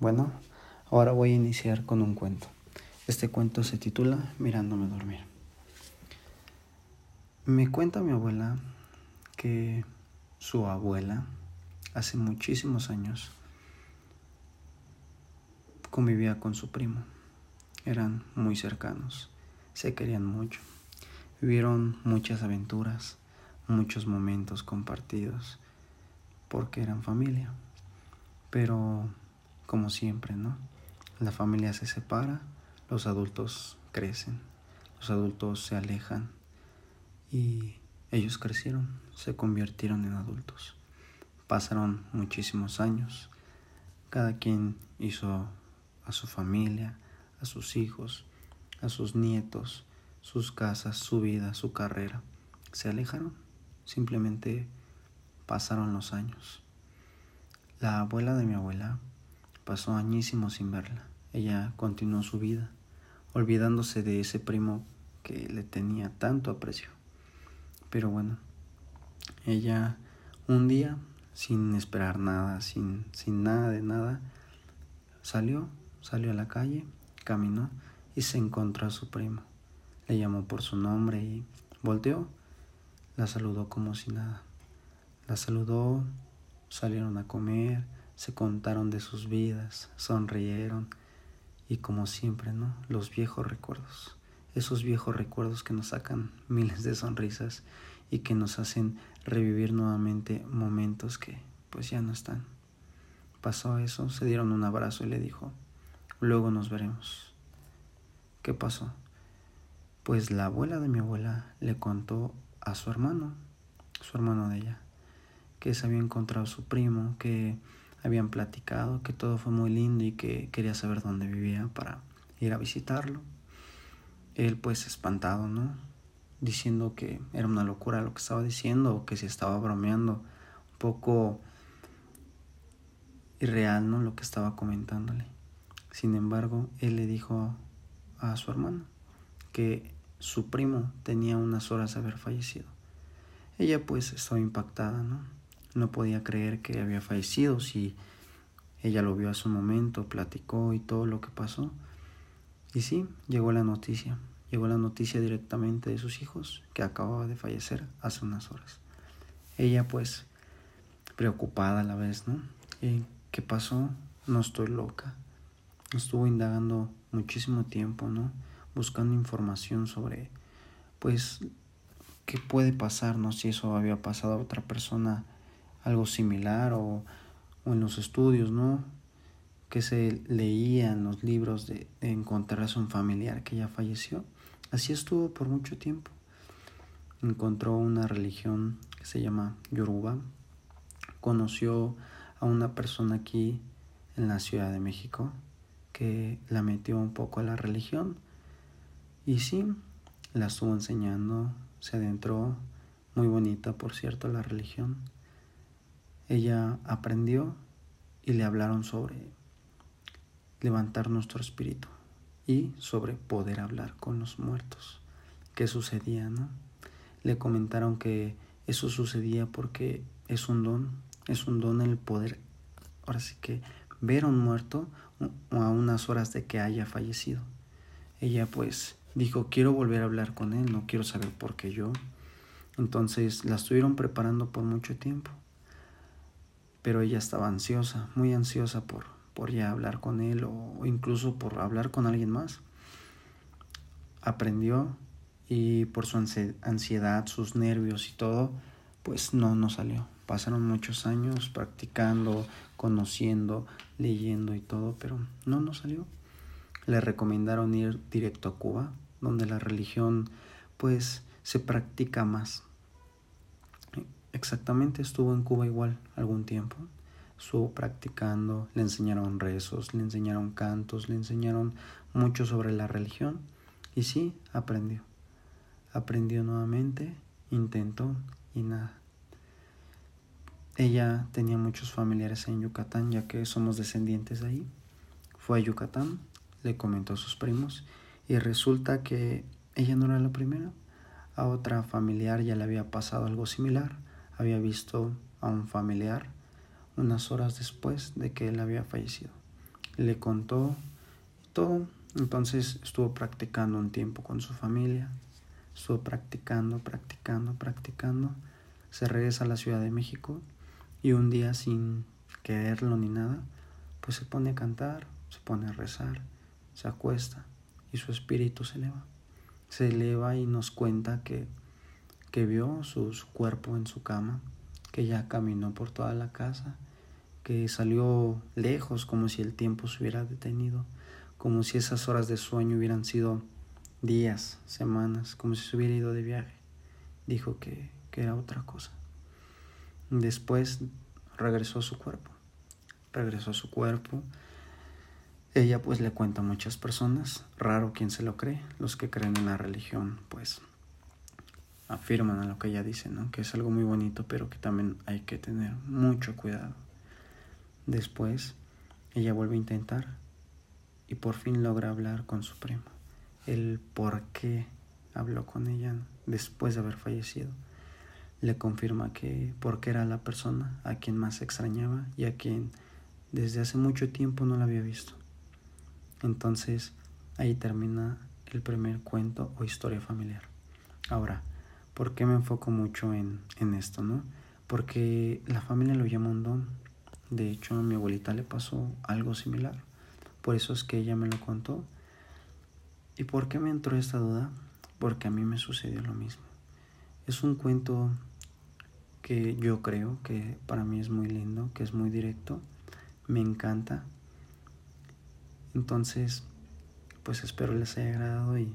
Bueno, ahora voy a iniciar con un cuento. Este cuento se titula Mirándome dormir. Me cuenta mi abuela que su abuela hace muchísimos años convivía con su primo. Eran muy cercanos, se querían mucho. Vivieron muchas aventuras, muchos momentos compartidos, porque eran familia. Pero como siempre, ¿no? La familia se separa, los adultos crecen, los adultos se alejan y ellos crecieron, se convirtieron en adultos. Pasaron muchísimos años, cada quien hizo a su familia, a sus hijos, a sus nietos, sus casas, su vida, su carrera. Se alejaron, simplemente pasaron los años. La abuela de mi abuela Pasó añísimos sin verla. Ella continuó su vida, olvidándose de ese primo que le tenía tanto aprecio. Pero bueno, ella un día, sin esperar nada, sin, sin nada de nada, salió, salió a la calle, caminó y se encontró a su primo. Le llamó por su nombre y volteó. La saludó como si nada. La saludó, salieron a comer, se contaron de sus vidas, sonrieron y como siempre, ¿no? Los viejos recuerdos, esos viejos recuerdos que nos sacan miles de sonrisas y que nos hacen revivir nuevamente momentos que pues ya no están. Pasó eso, se dieron un abrazo y le dijo, luego nos veremos. ¿Qué pasó? Pues la abuela de mi abuela le contó a su hermano, su hermano de ella, que se había encontrado su primo, que habían platicado, que todo fue muy lindo y que quería saber dónde vivía para ir a visitarlo. Él pues espantado, ¿no? Diciendo que era una locura lo que estaba diciendo o que se estaba bromeando, un poco irreal, ¿no? Lo que estaba comentándole. Sin embargo, él le dijo a su hermano que su primo tenía unas horas de haber fallecido. Ella pues estaba impactada, ¿no? No podía creer que había fallecido si ella lo vio a su momento, platicó y todo lo que pasó. Y sí, llegó la noticia. Llegó la noticia directamente de sus hijos que acababa de fallecer hace unas horas. Ella pues preocupada a la vez, ¿no? ¿Qué pasó? No estoy loca. Estuvo indagando muchísimo tiempo, ¿no? Buscando información sobre, pues, qué puede pasar, ¿no? Si eso había pasado a otra persona algo similar o, en los estudios, ¿no? Que se leía en los libros de, de encontrarse un familiar que ya falleció. Así estuvo por mucho tiempo. Encontró una religión que se llama Yoruba. Conoció a una persona aquí en la Ciudad de México que la metió un poco a la religión. Y sí, la estuvo enseñando, se adentró, muy bonita por cierto la religión. Ella aprendió y le hablaron sobre levantar nuestro espíritu y sobre poder hablar con los muertos. ¿Qué sucedía, no? Le comentaron que eso sucedía porque es un don, es un don el poder, ahora sí que ver a un muerto a unas horas de que haya fallecido. Ella pues dijo, quiero volver a hablar con él, no quiero saber por qué yo. Entonces la estuvieron preparando por mucho tiempo pero ella estaba ansiosa, muy ansiosa por, por ya hablar con él o incluso por hablar con alguien más. Aprendió y por su ansiedad, sus nervios y todo, pues no, no salió. Pasaron muchos años practicando, conociendo, leyendo y todo, pero no, no salió. Le recomendaron ir directo a Cuba, donde la religión pues se practica más. Exactamente, estuvo en Cuba igual algún tiempo. Estuvo practicando, le enseñaron rezos, le enseñaron cantos, le enseñaron mucho sobre la religión y sí, aprendió. Aprendió nuevamente, intentó y nada. Ella tenía muchos familiares en Yucatán, ya que somos descendientes de ahí. Fue a Yucatán, le comentó a sus primos y resulta que ella no era la primera. A otra familiar ya le había pasado algo similar había visto a un familiar unas horas después de que él había fallecido. Le contó todo. Entonces estuvo practicando un tiempo con su familia. Estuvo practicando, practicando, practicando. Se regresa a la Ciudad de México y un día sin quererlo ni nada, pues se pone a cantar, se pone a rezar, se acuesta y su espíritu se eleva. Se eleva y nos cuenta que, que vio su cuerpo en su cama, que ya caminó por toda la casa, que salió lejos como si el tiempo se hubiera detenido, como si esas horas de sueño hubieran sido días, semanas, como si se hubiera ido de viaje. Dijo que, que era otra cosa. Después regresó a su cuerpo. Regresó a su cuerpo. Ella pues le cuenta a muchas personas, raro quien se lo cree, los que creen en la religión pues afirman a lo que ella dice, ¿no? Que es algo muy bonito, pero que también hay que tener mucho cuidado. Después, ella vuelve a intentar y por fin logra hablar con su primo. El por qué habló con ella después de haber fallecido. Le confirma que porque era la persona a quien más extrañaba y a quien desde hace mucho tiempo no la había visto. Entonces, ahí termina el primer cuento o historia familiar. Ahora, ¿por qué me enfoco mucho en, en esto, no? Porque la familia lo llama un don de hecho, a mi abuelita le pasó algo similar. Por eso es que ella me lo contó. ¿Y por qué me entró esta duda? Porque a mí me sucedió lo mismo. Es un cuento que yo creo que para mí es muy lindo, que es muy directo, me encanta. Entonces, pues espero les haya agradado y